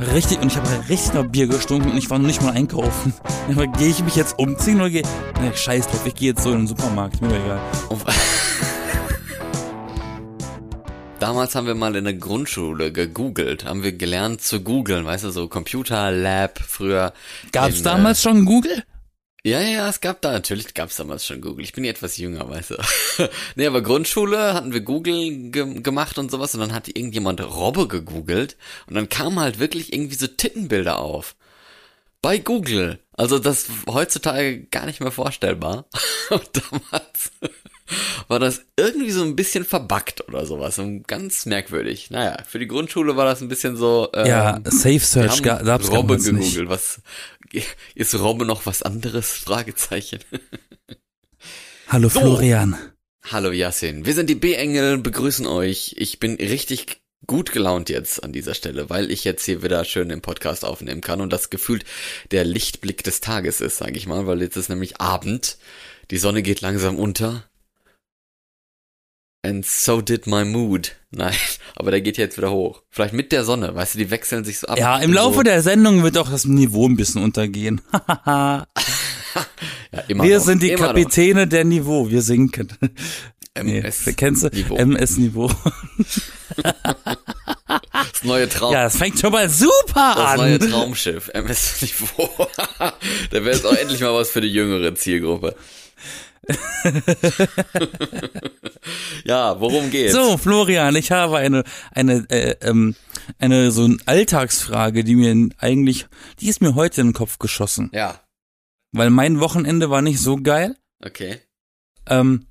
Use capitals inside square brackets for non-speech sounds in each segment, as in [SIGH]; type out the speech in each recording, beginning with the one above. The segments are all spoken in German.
Richtig, und ich habe richtig nach Bier gestunken und ich war noch nicht mal einkaufen. [LAUGHS] Aber gehe ich mich jetzt umziehen oder gehe. Ne, scheiß drauf, ich gehe jetzt so in den Supermarkt, mir egal. [LAUGHS] Damals haben wir mal in der Grundschule gegoogelt, haben wir gelernt zu googeln, weißt du, so Computer Lab früher. Gab's in, damals äh, schon Google? Ja, ja, es gab da, natürlich gab's damals schon Google. Ich bin ja etwas jünger, weißt du. [LAUGHS] nee, aber Grundschule hatten wir Google ge gemacht und sowas und dann hat irgendjemand Robbe gegoogelt und dann kamen halt wirklich irgendwie so Tittenbilder auf. Bei Google. Also das heutzutage gar nicht mehr vorstellbar. [LAUGHS] damals war das irgendwie so ein bisschen verbuggt oder sowas. Und ganz merkwürdig. Naja, für die Grundschule war das ein bisschen so. Ähm, ja, Safe Search gab's Robbe nicht. gegoogelt. Was ist Robbe noch was anderes? Fragezeichen. [LAUGHS] Hallo So. Florian. Hallo Yassin, wir sind die B-Engel, begrüßen euch. Ich bin richtig gut gelaunt jetzt an dieser Stelle, weil ich jetzt hier wieder schön den Podcast aufnehmen kann und das gefühlt der Lichtblick des Tages ist, sage ich mal, weil jetzt ist nämlich Abend, die Sonne geht langsam unter. And so did my mood. [LAUGHS] Nein, aber der geht jetzt wieder hoch. Vielleicht mit der Sonne, weißt du, die wechseln sich so ab. Ja, im so, Laufe der Sendung wird auch das Niveau ein bisschen untergehen. [LAUGHS] ja, immer wir noch, sind die immer noch. Kapitäne der Niveau, wir sinken. [LAUGHS] Nee, MS kennst du? Niveau. MS-Niveau. Das neue Traum. Ja, das fängt schon mal super Das an. neue Traumschiff, MS Niveau. da wäre jetzt auch endlich mal was für die jüngere Zielgruppe. [LAUGHS] ja, worum geht's? So, Florian, ich habe eine, eine, äh, ähm, eine so eine Alltagsfrage, die mir eigentlich, die ist mir heute in den Kopf geschossen. Ja, Weil mein Wochenende war nicht so geil. okay. Ähm,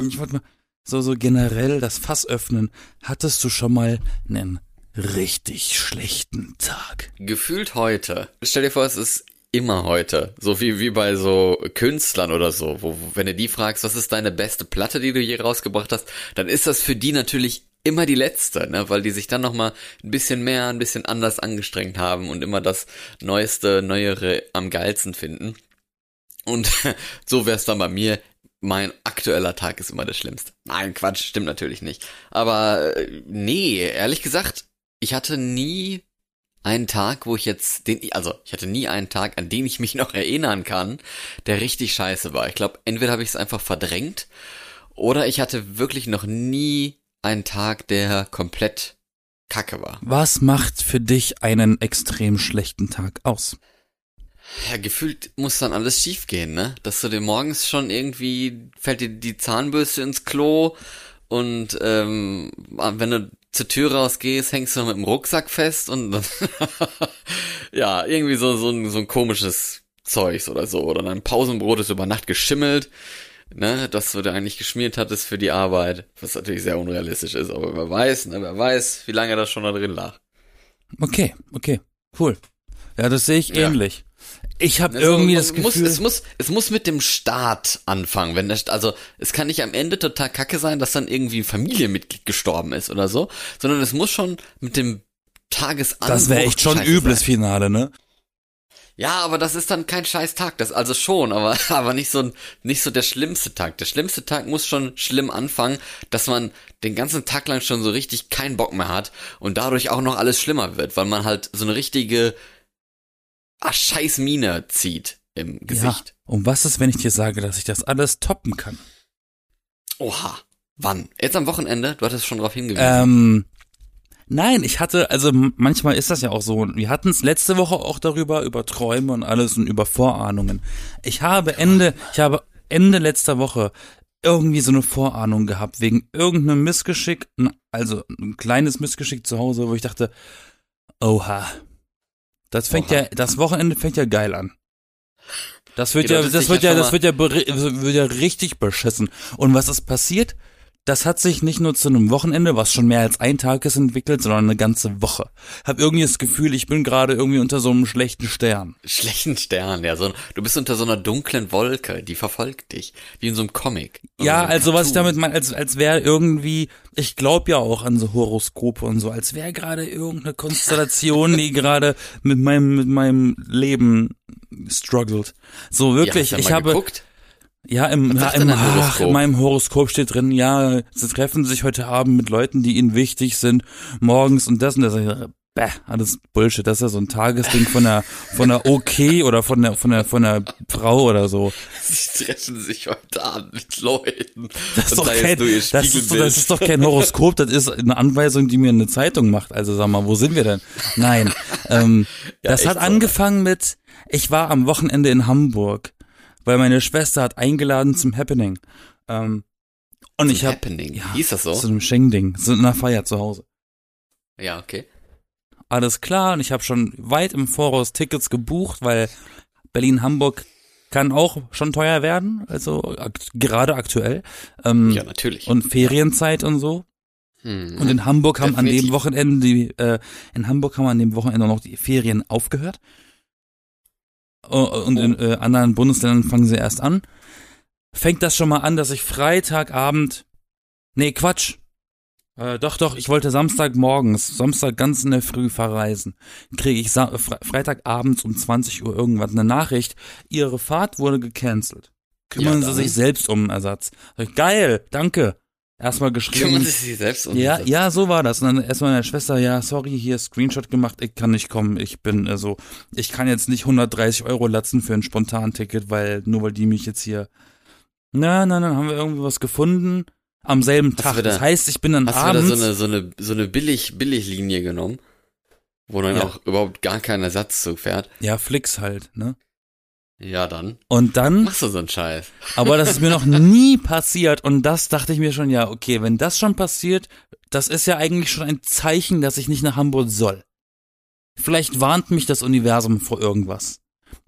ich wollte mal so, so generell das Fass öffnen. Hattest du schon mal einen richtig schlechten Tag? Gefühlt heute. Stell dir vor, es ist immer heute. So wie, wie bei so Künstlern oder so, wo, wenn du die fragst, was ist deine beste Platte, die du je rausgebracht hast, dann ist das für die natürlich immer die letzte, ne, weil die sich dann nochmal ein bisschen mehr, ein bisschen anders angestrengt haben und immer das Neueste, Neuere am geilsten finden. Und [LAUGHS] so wär's dann bei mir. Mein aktueller Tag ist immer der schlimmste. Nein, Quatsch, stimmt natürlich nicht. Aber äh, nee, ehrlich gesagt, ich hatte nie einen Tag, wo ich jetzt den, also ich hatte nie einen Tag, an den ich mich noch erinnern kann, der richtig scheiße war. Ich glaube, entweder habe ich es einfach verdrängt oder ich hatte wirklich noch nie einen Tag, der komplett kacke war. Was macht für dich einen extrem schlechten Tag aus? Ja, gefühlt muss dann alles schief gehen, ne? Dass du dir morgens schon irgendwie fällt dir die Zahnbürste ins Klo und ähm, wenn du zur Tür rausgehst, hängst du noch mit dem Rucksack fest und [LAUGHS] ja, irgendwie so, so, ein, so ein komisches Zeugs oder so. Oder dein Pausenbrot ist über Nacht geschimmelt, ne, das du dir eigentlich geschmiert hattest für die Arbeit, was natürlich sehr unrealistisch ist, aber wer weiß, ne, wer weiß, wie lange das schon da drin lag. Okay, okay, cool. Ja, das sehe ich ähnlich. Ich habe Also, irgendwie es das muss, Gefühl, es muss, es muss mit dem Start anfangen, wenn der, also es kann nicht am Ende total kacke sein, dass dann irgendwie ein Familienmitglied gestorben ist oder so, sondern es muss schon mit dem Tagesanbruch. das wäre echt schon übles sein. Finale, ne? Ja, aber das ist dann kein scheiß Tag, das also schon, aber [LAUGHS] aber nicht so nicht so der schlimmste Tag. Der schlimmste Tag muss schon schlimm anfangen, dass man den ganzen Tag lang schon so richtig keinen Bock mehr hat und dadurch auch noch alles schlimmer wird, weil man halt so eine richtige ah, scheiß Mine zieht im Gesicht. Ja. Und was ist, wenn ich dir sage, dass ich das alles toppen kann? Oha. Wann? Jetzt am Wochenende? Du hattest schon darauf hingewiesen. Ähm, nein, ich hatte, also manchmal ist das ja auch so. Wir hatten es letzte Woche auch darüber, über Träume und alles und über Vorahnungen. Ich habe Ende, ich habe Ende letzter Woche irgendwie so eine Vorahnung gehabt, wegen irgendeinem Missgeschick, also ein kleines Missgeschick zu Hause, wo ich dachte, oha. Das fängt Oha. ja, das Wochenende fängt ja geil an. Das wird Ja, das dich wird ja das wird ja, wird ja richtig beschissen. Und was ist passiert? Das hat sich nicht nur zu einem Wochenende, was schon mehr als ein Tag ist, entwickelt, sondern eine ganze Woche. Hab irgendwie das Gefühl, ich bin gerade irgendwie unter so einem schlechten Stern. Schlechten Stern, ja. So, du bist unter so einer dunklen Wolke, die verfolgt dich. Wie in so einem Comic. Ja, so einem also was ich Cartoon. damit meine, als, als wäre irgendwie, ich glaube ja auch an so Horoskope und so, als wäre gerade irgendeine Konstellation, die [LAUGHS] gerade mit meinem, mit meinem Leben struggelt. So wirklich, ja, ich habe, geguckt? Ja, im, ja, im, ach, in meinem Horoskop steht drin, ja, sie treffen sich heute Abend mit Leuten, die ihnen wichtig sind, morgens und das und das. Bäh, alles Bullshit. Das ist ja so ein Tagesding von der, von der OK oder von der, von der, von der Frau oder so. Sie treffen sich heute Abend mit Leuten. Das ist, doch da kein, das, ist, das ist doch kein Horoskop, das ist eine Anweisung, die mir eine Zeitung macht. Also sag mal, wo sind wir denn? Nein. Ähm, [LAUGHS] Ja, das hat so. angefangen mit, ich war am Wochenende in Hamburg, weil meine Schwester hat eingeladen zum Happening. Ähm, und ich habe Happening. ja, Hieß das so? zu einem Schenk-Ding, so in einer Feier zu Hause. Ja, okay. Alles klar und ich habe schon weit im Voraus Tickets gebucht, weil Berlin-Hamburg kann auch schon teuer werden, also akt gerade aktuell. Ähm, Ja, natürlich. und Ferienzeit und so. Hm. Und in Hamburg haben an dem Definitiv. Wochenende die, äh, in Hamburg haben an dem Wochenende noch die Ferien aufgehört. Oh, Und in äh, anderen Bundesländern fangen sie erst an. Fängt das schon mal an, dass ich Freitagabend, nee, Quatsch. Äh, doch, doch, ich wollte Samstagmorgens, Samstag ganz in der Früh verreisen. Kriege ich Sa Fre Freitagabends um 20 Uhr irgendwas eine Nachricht, ihre Fahrt wurde gecancelt. Kümmern Ja, Sie sich selbst um einen Ersatz. Geil, danke. Erstmal geschrieben. Kümmern Sie sich selbst um Ja, ja, so war das. Und dann erstmal meine Schwester, ja, sorry, hier Screenshot gemacht, ich kann nicht kommen. Ich bin also, ich kann jetzt nicht 130 Euro latzen für ein Spontanticket, weil, nur weil die mich jetzt hier. Na, na, dann haben wir irgendwie was gefunden. Am selben Hast Tag. da- das heißt, ich bin dann Hast du da abends. so eine, so eine, so eine billig, Billiglinie genommen? Wo dann Ja. auch überhaupt gar kein Ersatzzug fährt? ja, Flix halt, ne? Ja, dann. Und dann, Machst du so einen Scheiß. [LAUGHS] aber das ist mir noch nie passiert. Und das dachte ich mir schon, ja, okay, wenn das schon passiert, das ist ja eigentlich schon ein Zeichen, dass ich nicht nach Hamburg soll. Vielleicht warnt mich das Universum vor irgendwas.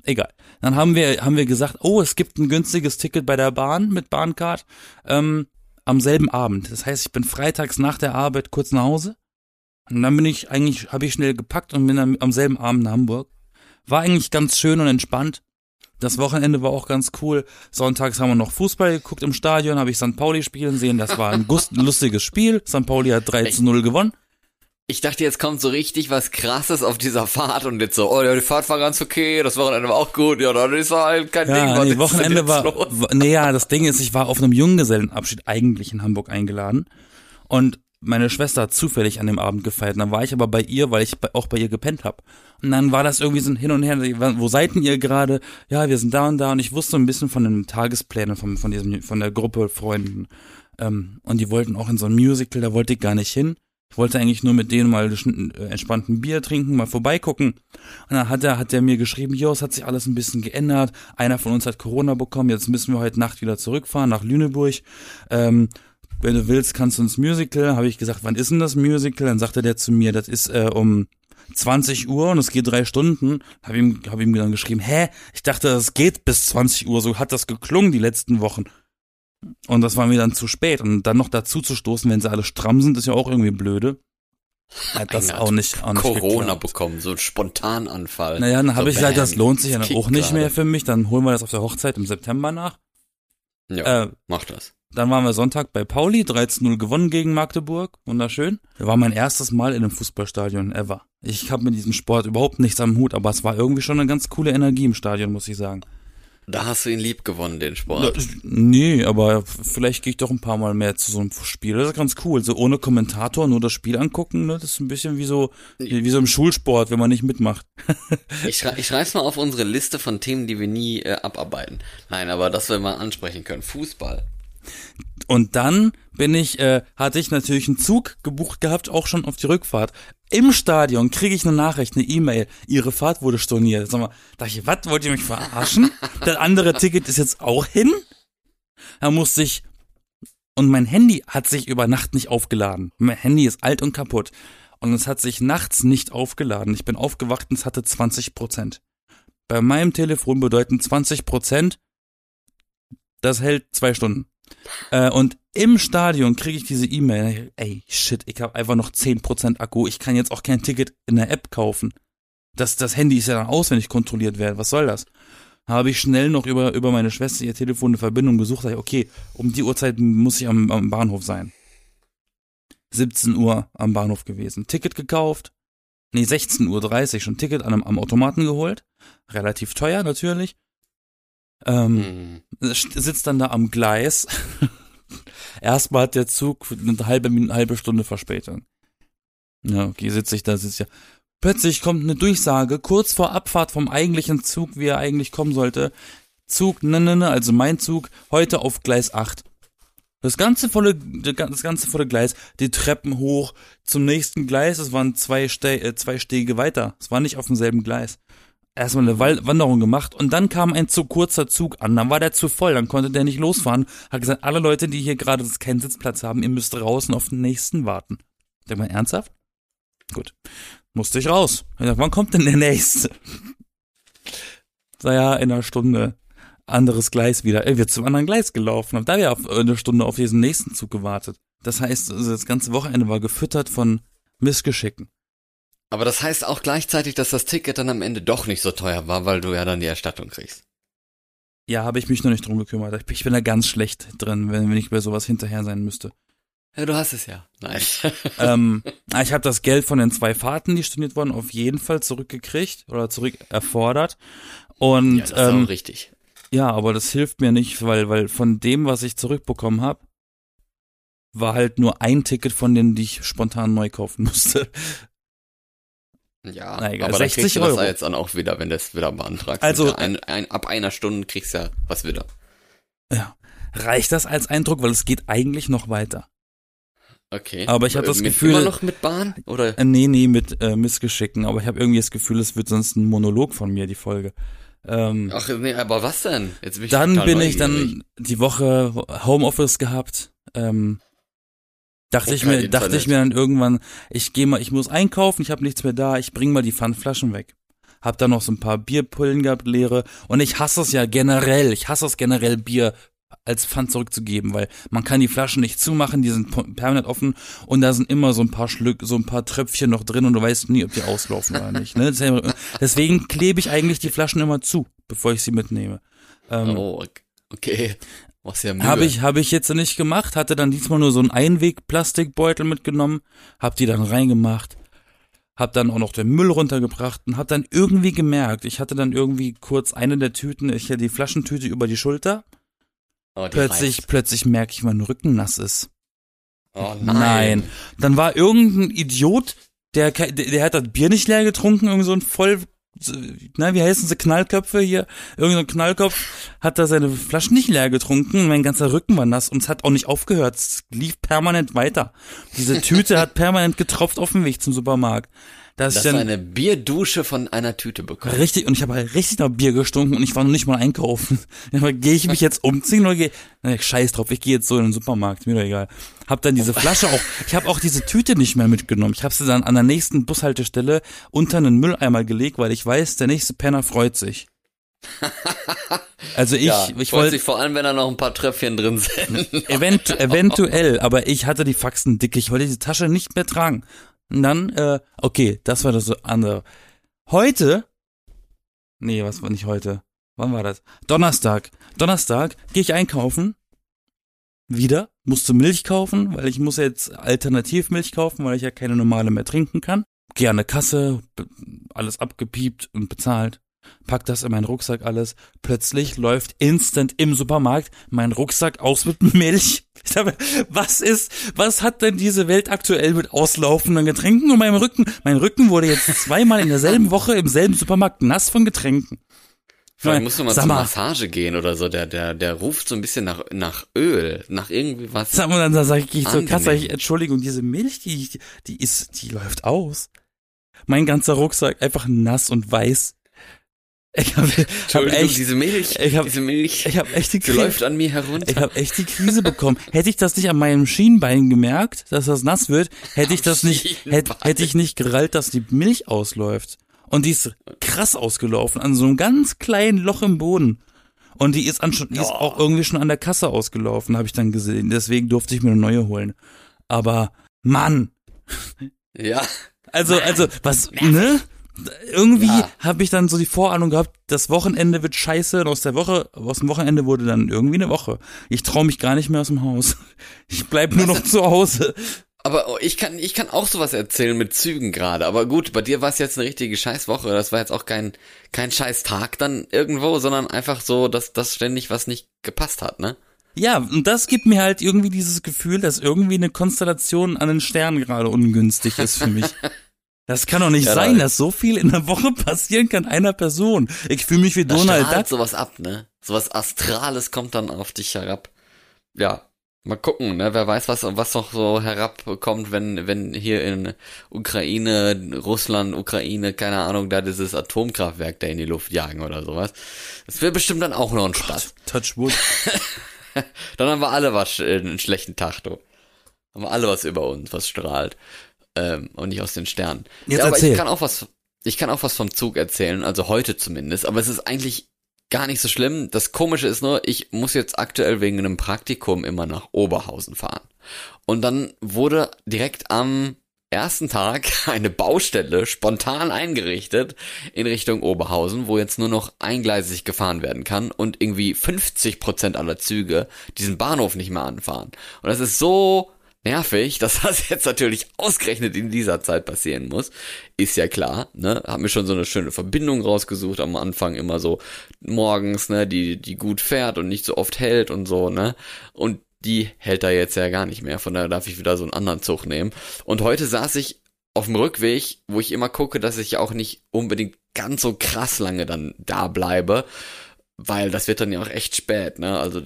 Egal. Dann haben wir, haben wir gesagt, oh, es gibt ein günstiges Ticket bei der Bahn mit Bahncard ähm, am selben Abend. Das heißt, ich bin freitags nach der Arbeit kurz nach Hause. Und dann bin ich eigentlich, habe ich schnell gepackt und bin dann am selben Abend nach Hamburg. War eigentlich ganz schön und entspannt. Das Wochenende war auch ganz cool. Sonntags haben wir noch Fußball geguckt im Stadion, habe ich St. Pauli spielen sehen. Das war ein [LAUGHS] lustiges Spiel. St. Pauli hat 3 zu 0 gewonnen. Ich dachte, jetzt kommt so richtig was krasses auf dieser Fahrt und jetzt so, oh ja, die Fahrt war ganz okay, das Wochenende war auch gut, ja, dann ist halt kein Ding. Ja, was nee, Wochenende war, war, nee, ja, das Ding ist, ich war auf einem Junggesellenabschied eigentlich in Hamburg eingeladen und meine Schwester hat zufällig an dem Abend gefeiert. Dann war ich aber bei ihr, weil ich auch bei ihr gepennt hab. Und dann war das irgendwie so ein Hin und Her. Wo seid ihr gerade? Ja, wir sind da und da. Und ich wusste ein bisschen von den Tagesplänen von, von diesem, von der Gruppe Freunden. Ähm, und die wollten auch in so ein Musical, da wollte ich gar nicht hin. Ich wollte eigentlich nur mit denen mal äh, entspannten Bier trinken, mal vorbeigucken. Und dann hat er, hat er mir geschrieben, jo, es hat sich alles ein bisschen geändert. Einer von uns hat Corona bekommen, jetzt müssen wir heute Nacht wieder zurückfahren nach Lüneburg. Ähm, wenn du willst, kannst du ins Musical. Habe ich gesagt, wann ist denn das Musical? Dann sagte der zu mir, das ist äh, um 20 Uhr und es geht drei Stunden. Habe ihm, hab ihm dann geschrieben, hä? Ich dachte, es geht bis 20 Uhr. So hat das geklungen die letzten Wochen. Und das war mir dann zu spät. Und dann noch dazu zu stoßen, wenn sie alle stramm sind, ist ja auch irgendwie blöde. Hat das hat auch nicht, auch nicht Corona geklappt. bekommen, so ein Spontananfall. Naja, dann habe so ich gesagt, das lohnt sich ja auch nicht gerade. mehr für mich. Dann holen wir das auf der Hochzeit im September nach. Ja, Äh, mach das. Dann waren wir Sonntag bei Pauli, 13-0 gewonnen gegen Magdeburg. Wunderschön. Das war mein erstes Mal in einem Fußballstadion ever. Ich habe mit diesem Sport überhaupt nichts am Hut, aber es war irgendwie schon eine ganz coole Energie im Stadion, muss ich sagen. Da hast du ihn lieb gewonnen, den Sport. Nee, aber vielleicht gehe ich doch ein paar Mal mehr zu so einem Spiel. Das ist ganz cool. So ohne Kommentator, nur das Spiel angucken, ne? Das ist ein bisschen wie so, wie, so im Schulsport, wenn man nicht mitmacht. [LAUGHS] Ich, schrei ich schreib's mal auf unsere Liste von Themen, die wir nie äh, abarbeiten. Nein, aber das wir mal ansprechen können. Fußball. Und dann bin ich, äh, hatte ich natürlich einen Zug gebucht gehabt, auch schon auf die Rückfahrt. Im Stadion kriege ich eine Nachricht, eine E-Mail, ihre Fahrt wurde storniert. Sag mal, dachte ich, was, wollt ihr mich verarschen? [LAUGHS] das andere Ticket ist jetzt auch hin? Da musste ich, und mein Handy hat sich über Nacht nicht aufgeladen. Mein Handy ist alt und kaputt. Und es hat sich nachts nicht aufgeladen. Ich bin aufgewacht und es hatte 20 Prozent. Bei meinem Telefon bedeuten 20 Prozent, das hält zwei Stunden. Äh, und im Stadion kriege ich diese E-Mail, ey, shit, ich habe einfach noch 10% Akku, ich kann jetzt auch kein Ticket in der App kaufen. Das, das Handy ist ja dann aus, wenn ich kontrolliert werde, was soll das? Habe ich schnell noch über, über meine Schwester ihr Telefon eine Verbindung gesucht, sag ich, okay, um die Uhrzeit muss ich am, am Bahnhof sein. 17 Uhr am Bahnhof gewesen. Ticket gekauft. Nee, 16.30 Uhr schon Ticket an, am Automaten geholt. Relativ teuer natürlich. Ähm, Hm. sitzt dann da am Gleis. [LAUGHS] Erstmal hat der Zug eine halbe, Min- halbe Stunde Verspätung. Ja, okay, sitze ich da, sitze ja. Plötzlich kommt eine Durchsage, kurz vor Abfahrt vom eigentlichen Zug, wie er eigentlich kommen sollte. Zug, ne, ne, ne, also mein Zug, heute auf Gleis 8. Das ganze volle, das ganze volle Gleis, die Treppen hoch zum nächsten Gleis, es waren zwei, Ste äh, zwei Stege weiter. Es war nicht auf demselben Gleis. Erstmal eine Wanderung gemacht und dann kam ein zu kurzer Zug an, dann war der zu voll, dann konnte der nicht losfahren. Hat gesagt, alle Leute, die hier gerade keinen Sitzplatz haben, ihr müsst draußen auf den nächsten warten. Denk mal, ernsthaft? Gut. Musste ich raus. Ich dachte, wann kommt denn der nächste? Sei ja, in einer Stunde anderes Gleis wieder. Er wird zum anderen Gleis gelaufen. Hab da ja auf eine Stunde auf diesen nächsten Zug gewartet. Das heißt, also das ganze Wochenende war gefüttert von Missgeschicken. Aber das heißt auch gleichzeitig, dass das Ticket dann am Ende doch nicht so teuer war, weil du ja dann die Erstattung kriegst. Ja, habe ich mich noch nicht drum gekümmert. Ich bin da ganz schlecht drin, wenn, wenn ich bei sowas hinterher sein müsste. Ja, du hast es ja. Nein. [LAUGHS] ähm, ich habe das Geld von den zwei Fahrten, die storniert wurden, auf jeden Fall zurückgekriegt oder zurück erfordert. Und ja, das ist ähm, richtig. Ja, aber das hilft mir nicht, weil, weil von dem, was ich zurückbekommen habe, war halt nur ein Ticket von denen, die ich spontan neu kaufen [LAUGHS] musste. Ja, Na egal, aber 60 dann kriegst Euro. jetzt dann auch wieder, wenn du es wieder beantragst. Also- ein, ein, ab einer Stunde kriegst du ja was wieder. Ja. Reicht das als Eindruck, weil es geht eigentlich noch weiter. Okay. Aber ich hab das mit, Gefühl- Immer noch mit Bahn? Oder? Äh, nee, nee, mit äh, Missgeschicken, aber ich habe irgendwie das Gefühl, es wird sonst ein Monolog von mir, die Folge. Ähm, Ach nee, aber was denn? Jetzt bin ich dann bin ich dann die Woche Homeoffice gehabt. Ähm, dachte ich mir, dachte Internet. ich mir dann irgendwann, ich gehe mal, ich muss einkaufen, ich habe nichts mehr da, ich bring mal die Pfandflaschen weg. Hab dann noch so ein paar Bierpullen gehabt, leere. Und ich hasse es ja generell. Ich hasse es generell, Bier als Pfand zurückzugeben, weil man kann die Flaschen nicht zumachen, die sind permanent offen und da sind immer so ein paar Schlück, so ein paar Tröpfchen noch drin und du weißt nie, ob die auslaufen oder nicht. Ne? Deswegen klebe ich eigentlich die Flaschen immer zu, bevor ich sie mitnehme. Ähm, Oh, okay. Was ja Mühe. habe ich, habe ich jetzt nicht gemacht, hatte dann diesmal nur so einen Einweg-Plastikbeutel mitgenommen, hab die dann reingemacht, hab dann auch noch den Müll runtergebracht und hab dann irgendwie gemerkt, ich hatte dann irgendwie kurz eine der Tüten, ich hatte die Flaschentüte über die Schulter, oh, die plötzlich, reißt. plötzlich merke ich, mein Rücken nass ist. Oh Nein. nein. Dann war irgendein Idiot, der, der, der hat das Bier nicht leer getrunken, irgend so ein voll, na, wie heißen sie, Knallköpfe hier? Irgend so ein Knallkopf hat da seine Flaschen nicht leer getrunken, mein ganzer Rücken war nass und es hat auch nicht aufgehört, es lief permanent weiter. Diese Tüte hat permanent getropft auf dem Weg zum Supermarkt. Dass Dass ich dann eine Bierdusche von einer Tüte bekommst. richtig, und ich habe halt richtig nach Bier gestunken und ich war noch nicht mal einkaufen. [LAUGHS] Gehe ich mich jetzt umziehen oder gehe, nee, scheiß drauf, ich gehe jetzt so in den Supermarkt, mir doch egal. Hab dann diese Flasche auch, ich habe auch diese Tüte nicht mehr mitgenommen. Ich habe sie dann an der nächsten Bushaltestelle unter einen Mülleimer gelegt, weil ich weiß, der nächste Penner freut sich. Also ich, ja, ich freut wollte sich vor allem, wenn da noch ein paar Tröpfchen drin sind. event, eventuell, aber ich hatte die Faxen dick, ich wollte diese Tasche nicht mehr tragen. Und dann, äh, okay, das war das andere. Heute, nee, was war nicht heute? Wann war das? Donnerstag. Donnerstag gehe ich einkaufen. Wieder. Musste Milch kaufen, weil ich muss jetzt Alternativmilch kaufen, weil ich ja keine normale mehr trinken kann. Gehe an eine Kasse, alles abgepiept und bezahlt. Pack das in meinen Rucksack alles. Plötzlich läuft instant im Supermarkt mein Rucksack aus mit [LAUGHS] Milch. Ich habe, was ist, was hat denn diese Welt aktuell mit auslaufenden Getränken und meinem Rücken? Mein Rücken wurde jetzt zweimal in derselben Woche im selben Supermarkt nass von Getränken. Vielleicht musst du mal Sag zur mal, Massage gehen oder so. Der, der, der ruft so ein bisschen nach, nach Öl, nach irgendwie was. Sag mal, dann sage ich zur Kasse, ich, Entschuldigung, diese Milch, die, die ist, die läuft aus. Mein ganzer Rucksack einfach nass und weiß. Ich habe hab echt, diese Milch, ich hab- diese Milch, ich habe echt die Krise, läuft an mir herunter. ich habe echt die Krise bekommen. [LAUGHS] Hätte ich das nicht an meinem Schienbein gemerkt, dass das nass wird, hätte ich das nicht, hätte, hätte ich nicht gerallt, dass die Milch ausläuft. Und die ist krass ausgelaufen, an so einem ganz kleinen Loch im Boden. Und die ist, an, schon- die ist auch irgendwie schon an der Kasse ausgelaufen, habe ich dann gesehen. Deswegen durfte ich mir eine neue holen. Aber Mann, ja, also also was ne? Irgendwie Ja. habe ich dann so die Vorahnung gehabt, das Wochenende wird scheiße und aus der Woche aus dem Wochenende wurde dann irgendwie eine Woche. Ich traue mich gar nicht mehr aus dem Haus. [LAUGHS] Ich bleib nur noch zu Hause. aber oh, ich kann, ich kann auch sowas erzählen mit Zügen gerade. Aber gut, bei dir war es jetzt eine richtige Scheißwoche. Das war jetzt auch kein, kein Scheißtag dann irgendwo, sondern einfach so, dass das ständig was nicht gepasst hat, ne? Ja, und das gibt mir halt irgendwie dieses Gefühl, dass irgendwie eine Konstellation an den Sternen gerade ungünstig ist für mich. [LAUGHS] Das kann doch nicht Ja, sein, da- dass so viel in der Woche [LAUGHS] passieren kann einer Person. Ich fühle mich wie Da Donald strahlt Duck. sowas ab, ne? Sowas Astrales kommt dann auf dich herab. Ja, mal gucken, ne? Wer weiß, was, was noch so herabkommt, wenn, wenn hier in Ukraine, Russland, Ukraine, keine Ahnung, da dieses Atomkraftwerk da in die Luft jagen oder sowas. Das wäre bestimmt dann auch noch ein Spaß. Touch wood. [LAUGHS] Dann haben wir alle was, äh, einen schlechten Tag, du. Haben wir alle was über uns, was strahlt. Ähm, und nicht aus den Sternen. Jetzt ja, aber erzähl. ich kann auch was, ich kann auch was vom Zug erzählen, also heute zumindest, aber es ist eigentlich gar nicht so schlimm. Das Komische ist nur, ich muss jetzt aktuell wegen einem Praktikum immer nach Oberhausen fahren. Und dann wurde direkt am ersten Tag [LAUGHS] eine Baustelle spontan eingerichtet in Richtung Oberhausen, wo jetzt nur noch eingleisig gefahren werden kann und irgendwie 50 Prozent aller Züge diesen Bahnhof nicht mehr anfahren. Und das ist so nervig, [LAUGHS] dass das jetzt natürlich ausgerechnet in dieser Zeit passieren muss. Ist ja klar, ne? Hab mir schon so eine schöne Verbindung rausgesucht am Anfang immer so morgens, ne, die, die gut fährt und nicht so oft hält und so, ne? Und die hält da jetzt ja gar nicht mehr, von daher darf ich wieder so einen anderen Zug nehmen. Und heute saß ich auf dem Rückweg, wo ich immer gucke, dass ich auch nicht unbedingt ganz so krass lange dann da bleibe, weil das wird dann ja auch echt spät, ne? Also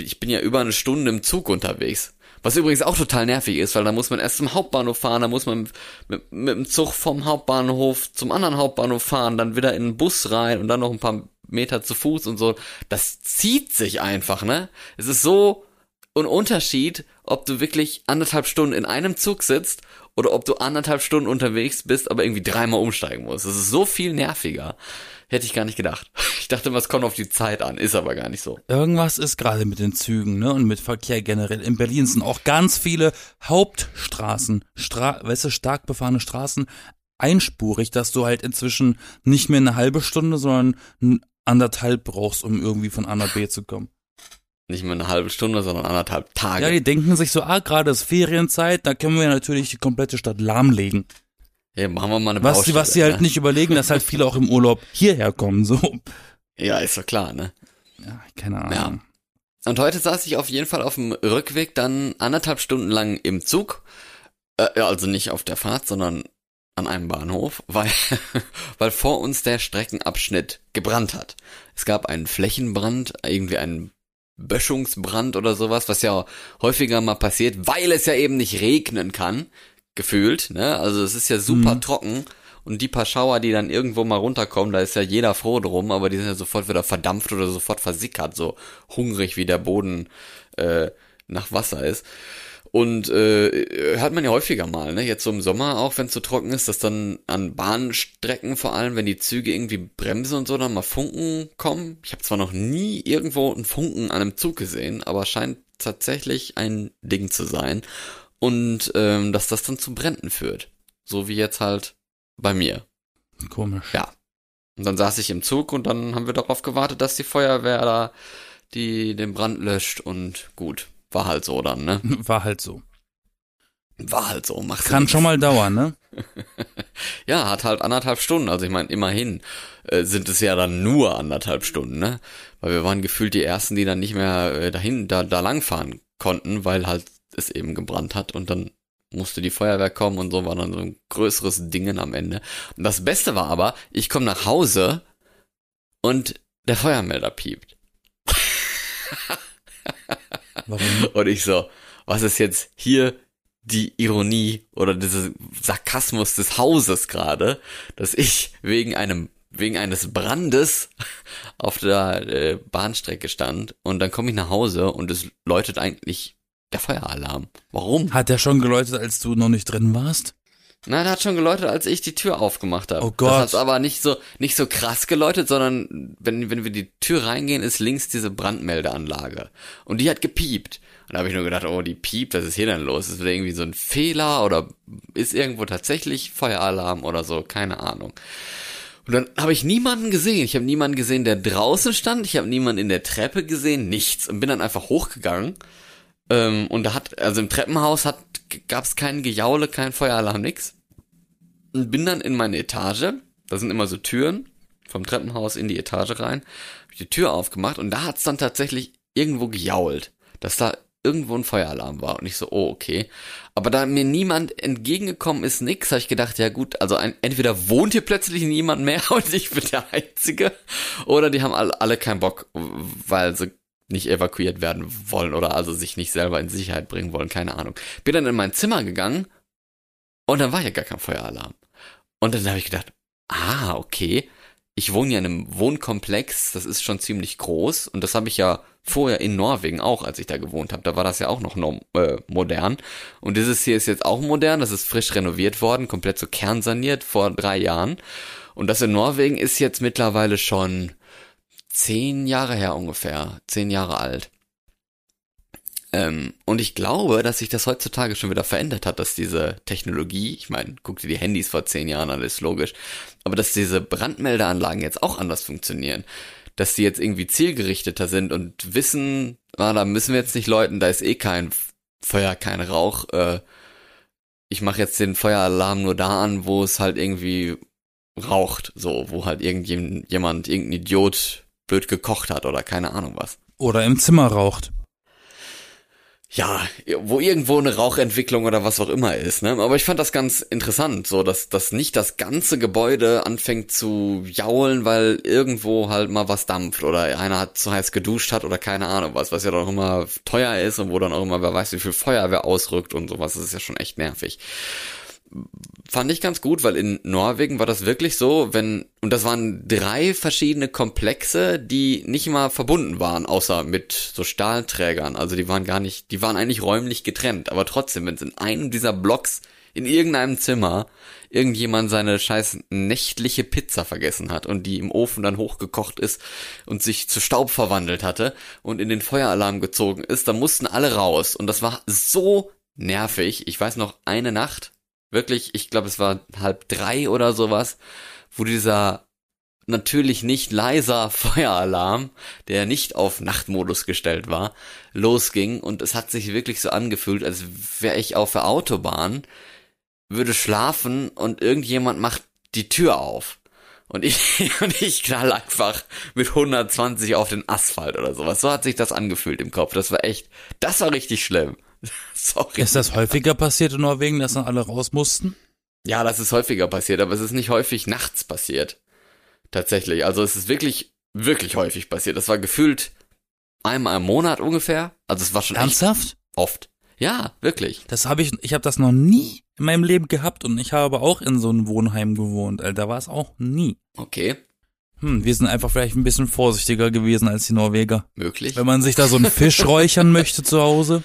ich bin ja über eine Stunde im Zug unterwegs. Was übrigens auch total nervig ist, weil da muss man erst zum Hauptbahnhof fahren, da muss man mit, mit dem Zug vom Hauptbahnhof zum anderen Hauptbahnhof fahren, dann wieder in den Bus rein und dann noch ein paar Meter zu Fuß und so. Das zieht sich einfach, ne? Es ist so ein Unterschied, ob du wirklich anderthalb Stunden in einem Zug sitzt oder ob du anderthalb Stunden unterwegs bist, aber irgendwie dreimal umsteigen musst. Das ist so viel nerviger. Hätte ich gar nicht gedacht. [LAUGHS] Ich dachte, was kommt auf die Zeit an, ist aber gar nicht so. Irgendwas ist gerade mit den Zügen, ne? Und mit Verkehr generell. In Berlin sind auch ganz viele Hauptstraßen, Stra weißt du, stark befahrene Straßen einspurig, dass du halt inzwischen nicht mehr eine halbe Stunde, sondern anderthalb brauchst, um irgendwie von A nach B zu kommen. Nicht mehr eine halbe Stunde, sondern anderthalb Tage. Ja, die denken sich so, ah, gerade ist Ferienzeit, da können wir natürlich die komplette Stadt lahmlegen. Ja, machen wir mal eine Was, Baustelle, was sie halt ne? nicht überlegen, dass halt viele auch im Urlaub hierher kommen, so. Ja, ist doch klar, ne? Ja, keine Ahnung. Ja. Und heute saß ich auf jeden Fall auf dem Rückweg dann anderthalb Stunden lang im Zug. Äh, also nicht auf der Fahrt, sondern an einem Bahnhof, [LAUGHS] weil, weil vor uns der Streckenabschnitt gebrannt hat. Es gab einen Flächenbrand, irgendwie einen Böschungsbrand oder sowas, was ja häufiger mal passiert, weil es ja eben nicht regnen kann, gefühlt, ne? Also es ist ja super Mhm. trocken und die paar Schauer, die dann irgendwo mal runterkommen, da ist ja jeder froh drum, aber die sind ja sofort wieder verdampft oder sofort versickert, so hungrig wie der Boden äh, nach Wasser ist. Und äh, hört man ja häufiger mal, ne? Jetzt so im Sommer auch, wenn es so trocken ist, dass dann an Bahnstrecken vor allem, wenn die Züge irgendwie bremsen und so, dann mal Funken kommen. Ich habe zwar noch nie irgendwo einen Funken an einem Zug gesehen, aber scheint tatsächlich ein Ding zu sein. Und ähm, dass das dann zu Bränden führt. So wie jetzt halt bei mir. Komisch. Ja. Und dann saß ich im Zug und dann haben wir darauf gewartet, dass die Feuerwehr da die den Brand löscht und gut. War halt so dann, ne? [LAUGHS] War halt so. War halt so, machst du Kann nix. schon mal dauern, ne? [LAUGHS] Ja, hat halt anderthalb Stunden. Also ich meine, immerhin äh, sind es ja dann nur anderthalb Stunden, ne? Weil wir waren gefühlt die ersten, die dann nicht mehr äh, dahin, da, da langfahren konnten, weil halt es eben gebrannt hat und dann musste die Feuerwehr kommen und so war dann so ein größeres Dingen am Ende. Und das Beste war aber, ich komme nach Hause und der Feuermelder piept. [LAUGHS] Warum? [LAUGHS] Und ich so, was ist jetzt hier die Ironie oder dieser Sarkasmus des Hauses gerade, dass ich wegen einem wegen eines Brandes [LAUGHS] auf der äh, Bahnstrecke stand und dann komme ich nach Hause und es läutet eigentlich der Feueralarm. Warum? Hat der schon geläutet, als du noch nicht drin warst? Na, der hat schon geläutet, als ich die Tür aufgemacht habe. Oh Gott. Das hat aber nicht so nicht so krass geläutet, sondern wenn wenn wir die Tür reingehen, ist links diese Brandmeldeanlage und die hat gepiept. Und da habe ich nur gedacht, oh, die piept, was ist hier denn los? Ist wieder irgendwie so ein Fehler oder ist irgendwo tatsächlich Feueralarm oder so? Keine Ahnung. Und dann habe ich niemanden gesehen. Ich habe niemanden gesehen, der draußen stand. Ich habe niemanden in der Treppe gesehen. Nichts. Und bin dann einfach hochgegangen. Ähm, und da hat, also im Treppenhaus hat, gab es keinen Gejaule, kein Feueralarm, nix. Und bin dann in meine Etage. Da sind immer so Türen vom Treppenhaus in die Etage rein. Hab die Tür aufgemacht und da hat's dann tatsächlich irgendwo gejault. Dass da irgendwo ein Feueralarm war. Und ich so, oh, okay. Aber da mir niemand entgegengekommen ist, nix, habe ich gedacht, ja gut, also ein, entweder wohnt hier plötzlich niemand mehr [LAUGHS] und ich bin der Einzige, oder die haben alle, alle keinen Bock, weil sie nicht evakuiert werden wollen oder also sich nicht selber in Sicherheit bringen wollen, keine Ahnung. Bin dann in mein Zimmer gegangen und dann war ja gar kein Feueralarm. Und dann habe ich gedacht, ah, okay, ich wohne ja in einem Wohnkomplex, das ist schon ziemlich groß und das habe ich ja vorher in Norwegen auch, als ich da gewohnt habe. Da war das ja auch noch äh, modern. Und dieses hier ist jetzt auch modern, das ist frisch renoviert worden, komplett so kernsaniert vor drei Jahren. Und das in Norwegen ist jetzt mittlerweile schon zehn Jahre her ungefähr, zehn Jahre alt. Ähm, und ich glaube, dass sich das heutzutage schon wieder verändert hat, dass diese Technologie, ich meine, guck dir die Handys vor zehn Jahren an, ist logisch, aber dass diese Brandmeldeanlagen jetzt auch anders funktionieren. Dass die jetzt irgendwie zielgerichteter sind und wissen, ah, da müssen wir jetzt nicht läuten, da ist eh kein Feuer, kein Rauch. Äh, ich mache jetzt den Feueralarm nur da an, wo es halt irgendwie raucht, so, wo halt irgendjemand, irgendein Idiot blöd gekocht hat oder keine Ahnung was. Oder im Zimmer raucht ja, wo irgendwo eine Rauchentwicklung oder was auch immer ist, ne? Aber ich fand das ganz interessant, so dass, dass nicht das ganze Gebäude anfängt zu jaulen, weil irgendwo halt mal was dampft oder einer hat zu heiß geduscht hat oder keine Ahnung was, was ja doch immer teuer ist und wo dann auch immer wer weiß, wie viel Feuerwehr ausrückt und sowas, das ist ja schon echt nervig fand ich ganz gut, weil in Norwegen war das wirklich so, wenn, und das waren drei verschiedene Komplexe, die nicht mal verbunden waren, außer mit so Stahlträgern. Also die waren gar nicht, die waren eigentlich räumlich getrennt, aber trotzdem, wenn es in einem dieser Blocks in irgendeinem Zimmer irgendjemand seine scheiß nächtliche Pizza vergessen hat und die im Ofen dann hochgekocht ist und sich zu Staub verwandelt hatte und in den Feueralarm gezogen ist, dann mussten alle raus und das war so nervig. Ich weiß noch eine Nacht, wirklich, ich glaube, es war halb drei oder sowas, wo dieser natürlich nicht leiser [LAUGHS] Feueralarm, der nicht auf Nachtmodus gestellt war, losging und es hat sich wirklich so angefühlt, als wäre ich auf der Autobahn, würde schlafen und irgendjemand macht die Tür auf. Und ich, [LAUGHS] und ich knall einfach mit 120 auf den Asphalt oder sowas. So hat sich das angefühlt im Kopf. Das war echt, das war richtig schlimm. [LAUGHS] Sorry. Ist das häufiger passiert in Norwegen, dass dann alle raus mussten? Ja, das ist häufiger passiert, aber es ist nicht häufig nachts passiert. Tatsächlich. Also es ist wirklich, wirklich häufig passiert. Das war gefühlt einmal im Monat ungefähr. Also es war schon Ernsthaft? oft. Ja, wirklich. Das habe ich, ich habe das noch nie in meinem Leben gehabt und ich habe auch in so einem Wohnheim gewohnt. Alter, da war es auch nie. Okay. Hm, wir sind einfach vielleicht ein bisschen vorsichtiger gewesen als die Norweger. Möglich. Wenn man sich da so einen Fisch räuchern möchte zu Hause.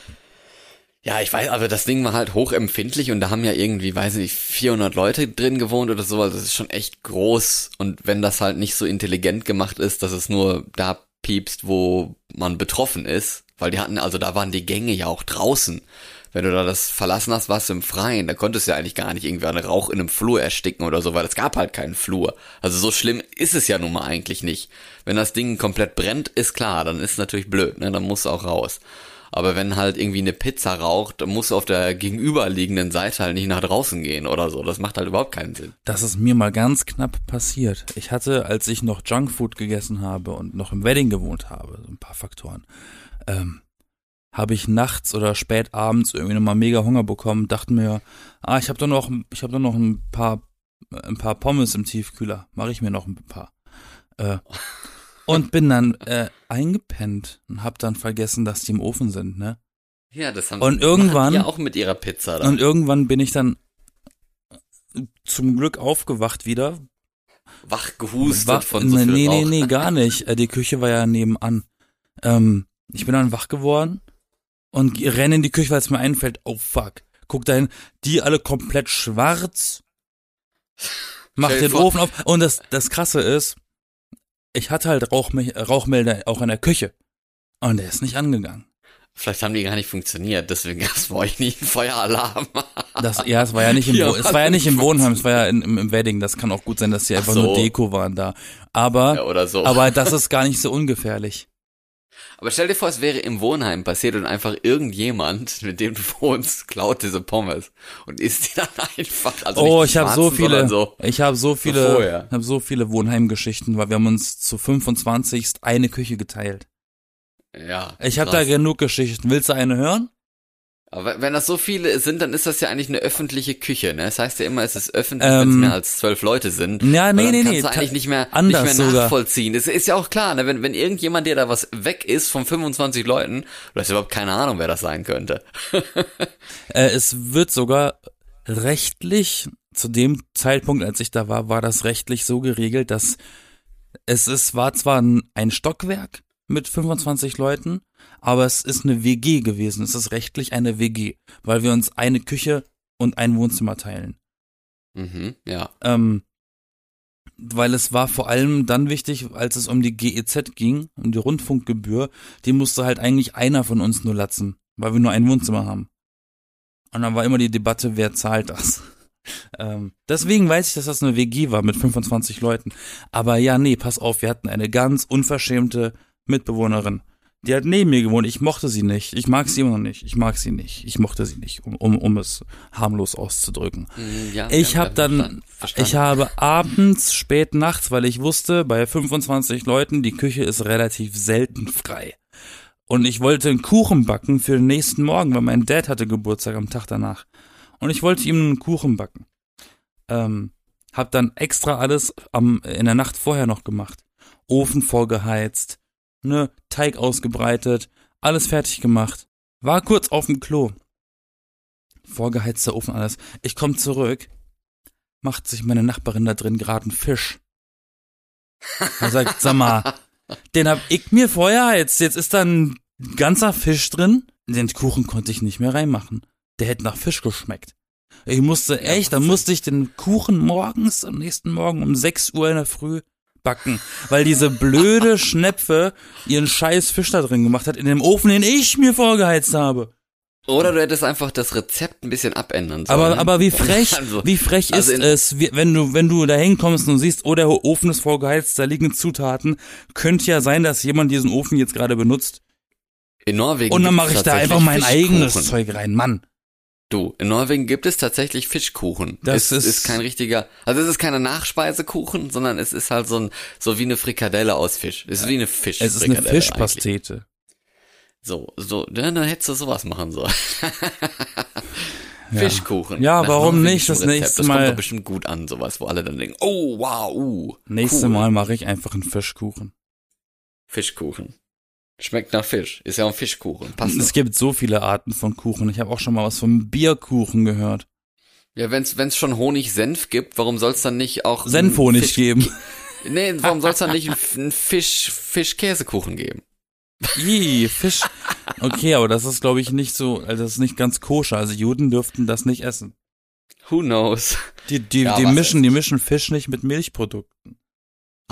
Ja, ich weiß, aber das Ding war halt hochempfindlich und da haben ja irgendwie, weiß ich nicht, 400 Leute drin gewohnt oder so, also das ist schon echt groß und wenn das halt nicht so intelligent gemacht ist, dass es nur da piepst, wo man betroffen ist, weil die hatten, also da waren die Gänge ja auch draußen. Wenn du da das verlassen hast, warst du im Freien, da konntest du ja eigentlich gar nicht irgendwie einen Rauch in einem Flur ersticken oder so, weil es gab halt keinen Flur. Also so schlimm ist es ja nun mal eigentlich nicht. Wenn das Ding komplett brennt, ist klar, dann ist es natürlich blöd, ne, dann musst du auch raus. Aber wenn halt irgendwie eine Pizza raucht, du auf der gegenüberliegenden Seite halt nicht nach draußen gehen oder so. Das macht halt überhaupt keinen Sinn. Das ist mir mal ganz knapp passiert. Ich hatte, als ich noch Junkfood gegessen habe und noch im Wedding gewohnt habe, so ein paar Faktoren, ähm, habe ich nachts oder spät abends irgendwie nochmal mega Hunger bekommen, dachte mir, ah, ich habe doch noch, ich habe doch noch ein paar, ein paar Pommes im Tiefkühler, mache ich mir noch ein paar. Äh, und bin dann äh, eingepennt und hab dann vergessen, dass die im Ofen sind, ne? Ja, das haben und irgendwann ja auch mit ihrer Pizza. Dann. Und irgendwann bin ich dann zum Glück aufgewacht wieder. Wach gehustet wach, von so viel Nee, Rauch. nee, nee, gar nicht. Äh, Die Küche war ja nebenan. Ähm, ich bin dann wach geworden und renne in die Küche, weil es mir einfällt, oh fuck. Guck dahin, die alle komplett schwarz. Mach den vor- Ofen auf. Und das, das krasse ist, ich hatte halt Rauchme Rauchmelder auch in der Küche. Und der ist nicht angegangen. Vielleicht haben die gar nicht funktioniert, deswegen gab es bei euch nie einen Feueralarm. Das, ja, es war ja nicht im, Wo es war ja nicht im Wohnheim, es war ja in, im, im Wedding. Das kann auch gut sein, dass die einfach so. nur Deko waren da. Aber, ja, so. aber das ist gar nicht so ungefährlich. Aber stell dir vor, es wäre im Wohnheim passiert und einfach irgendjemand, [LAUGHS] mit dem du wohnst, klaut diese Pommes und isst die [LAUGHS] dann einfach. Also oh, ich habe so viele, So. ich habe so viele, ich habe so viele Wohnheimgeschichten, weil wir haben uns zu 25. eine Küche geteilt. Ja. Ich habe da genug Geschichten. Willst du eine hören? Aber wenn das so viele sind, dann ist das ja eigentlich eine öffentliche Küche, ne? Das heißt ja immer, es ist öffentlich, wenn es Ähm, mehr als zwölf Leute sind. Ja, nee, dann nee, kannst nee. du eigentlich nicht mehr, nicht anders mehr sogar. nachvollziehen. Es ist ja auch klar, ne? wenn, wenn irgendjemand, der da was weg ist von 25 Leuten, du hast überhaupt keine Ahnung, wer das sein könnte. [LAUGHS] Äh, es wird sogar rechtlich, zu dem Zeitpunkt, als ich da war, war das rechtlich so geregelt, dass es ist, war zwar ein, ein Stockwerk mit 25 Leuten, aber es ist eine WG gewesen. Es ist rechtlich eine WG, weil wir uns eine Küche und ein Wohnzimmer teilen. Mhm, ja. Ähm, weil es war vor allem dann wichtig, als es um die GEZ ging, um die Rundfunkgebühr, die musste halt eigentlich einer von uns nur latzen, weil wir nur ein Wohnzimmer haben. Und dann war immer die Debatte, wer zahlt das? [LAUGHS] Ähm, deswegen weiß ich, dass das eine WG war mit 25 Leuten. Aber ja, nee, pass auf, wir hatten eine ganz unverschämte Mitbewohnerin. Die hat neben mir gewohnt. Ich mochte sie nicht. Ich mag sie immer noch nicht. Ich mag sie nicht. Ich mochte sie nicht, um, um, um es harmlos auszudrücken. Mhm, ja Ich habe dann, verstanden. ich habe abends, spät nachts, weil ich wusste, bei 25 Leuten, die Küche ist relativ selten frei. Und ich wollte einen Kuchen backen für den nächsten Morgen, weil mein Dad hatte Geburtstag am Tag danach. Und ich wollte ihm einen Kuchen backen. Ähm, hab dann extra alles am, in der Nacht vorher noch gemacht. Ofen vorgeheizt, ne, Teig ausgebreitet, alles fertig gemacht. War kurz auf dem Klo. Vorgeheizter Ofen, alles. Ich komme zurück, macht sich meine Nachbarin da drin gerade einen Fisch. Er sagt, sag mal, den hab ich mir vorher heizt, jetzt ist da ein ganzer Fisch drin. Den Kuchen konnte ich nicht mehr reinmachen. Der hätte nach Fisch geschmeckt. Ich musste echt, dann musste ich den Kuchen morgens, am nächsten Morgen um 6 Uhr in der Früh backen, weil diese blöde Schnepfe ihren scheiß Fisch da drin gemacht hat, in dem Ofen, den ich mir vorgeheizt habe. Oder du hättest einfach das Rezept ein bisschen abändern sollen. Aber, aber wie [LAUGHS] frech, Also, wie frech also ist es, wenn du, wenn du da hinkommst und siehst, oh, der Ofen ist vorgeheizt, da liegen Zutaten, könnte ja sein, dass jemand diesen Ofen jetzt gerade benutzt. in Norwegen Und dann mache ich da einfach mein eigenes. Zeug rein, Mann. Du, in Norwegen gibt es tatsächlich Fischkuchen. Das es ist- ist kein richtiger, also es ist keine Nachspeisekuchen, sondern es ist halt so ein, so wie eine Frikadelle aus Fisch. Es ist wie eine Fisch. Es ist eine Fischpastete. So, so, ja, dann hättest du sowas machen sollen. [LAUGHS] Fischkuchen. Ja, Nach warum nicht? Das Rezept. nächste Das Mal- kommt doch bestimmt gut an, sowas, wo alle dann denken, oh, wow, uh, Nächste cool. Mal mache ich einfach einen Fischkuchen. Fischkuchen. Schmeckt nach Fisch. Ist ja auch ein Fischkuchen. Passt Es doch. gibt so viele Arten von Kuchen. Ich habe auch schon mal was vom Bierkuchen gehört. Ja, wenn's, wenn's schon Honig-Senf gibt, warum soll's dann nicht auch Senfhonig Fisch- geben. [LAUGHS] Nee, warum soll's dann nicht einen Fisch, Fisch-Käsekuchen geben? Ih, Fisch. Okay, aber das ist, glaube ich, nicht so, also das ist nicht ganz koscher. Also Juden dürften das nicht essen. Who knows? Die, die, Ja, die mischen, die mischen Fisch nicht mit Milchprodukten.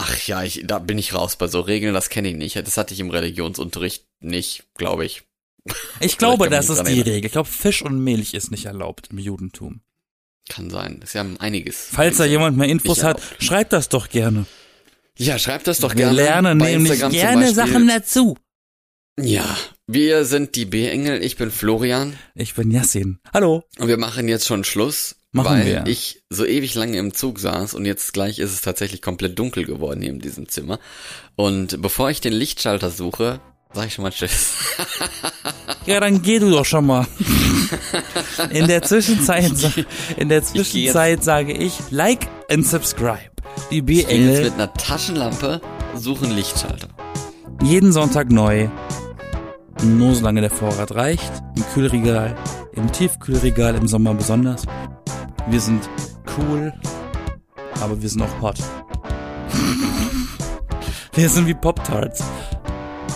Ach ja, ich, da bin ich raus bei so Regeln, das kenne ich nicht. Das hatte ich im Religionsunterricht nicht, glaube ich. Ich [LAUGHS] glaube, kann mich das ist die erinnern. Regel. Ich glaube, Fisch und Milch ist nicht erlaubt im Judentum. Kann sein. Ist ja einiges. Falls da jemand mehr Infos hat, erlaubt. schreibt das doch gerne. Ja, schreibt das doch Wir gerne. lernen bei nämlich Instagram gerne. Sachen dazu. Ja, wir sind die B-Engel, ich bin Florian Ich bin Yassin. Hallo. und wir machen jetzt schon Schluss, Machen weil wir. ich so ewig lange im Zug saß und jetzt gleich ist es tatsächlich komplett dunkel geworden hier in diesem Zimmer. Und bevor ich den Lichtschalter suche, sag ich schon mal Tschüss. [LAUGHS] Ja, dann geh du doch schon mal. [LAUGHS] In der Zwischenzeit, in der Zwischenzeit sage ich, like and subscribe. Die gehe jetzt B-Engel, mit einer Taschenlampe suchen Lichtschalter. jeden Sonntag neu. Nur solange der Vorrat reicht. Im Kühlregal, im Tiefkühlregal im Sommer besonders. Wir sind cool, aber wir sind auch hot. [LAUGHS] Wir sind wie Pop-Tarts.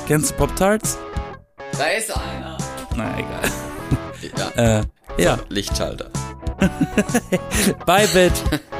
Kennst du Pop-Tarts? Da ist einer. Na, egal. Ja, Äh, ja, Lichtschalter. [LAUGHS] bye, Bit. [LAUGHS]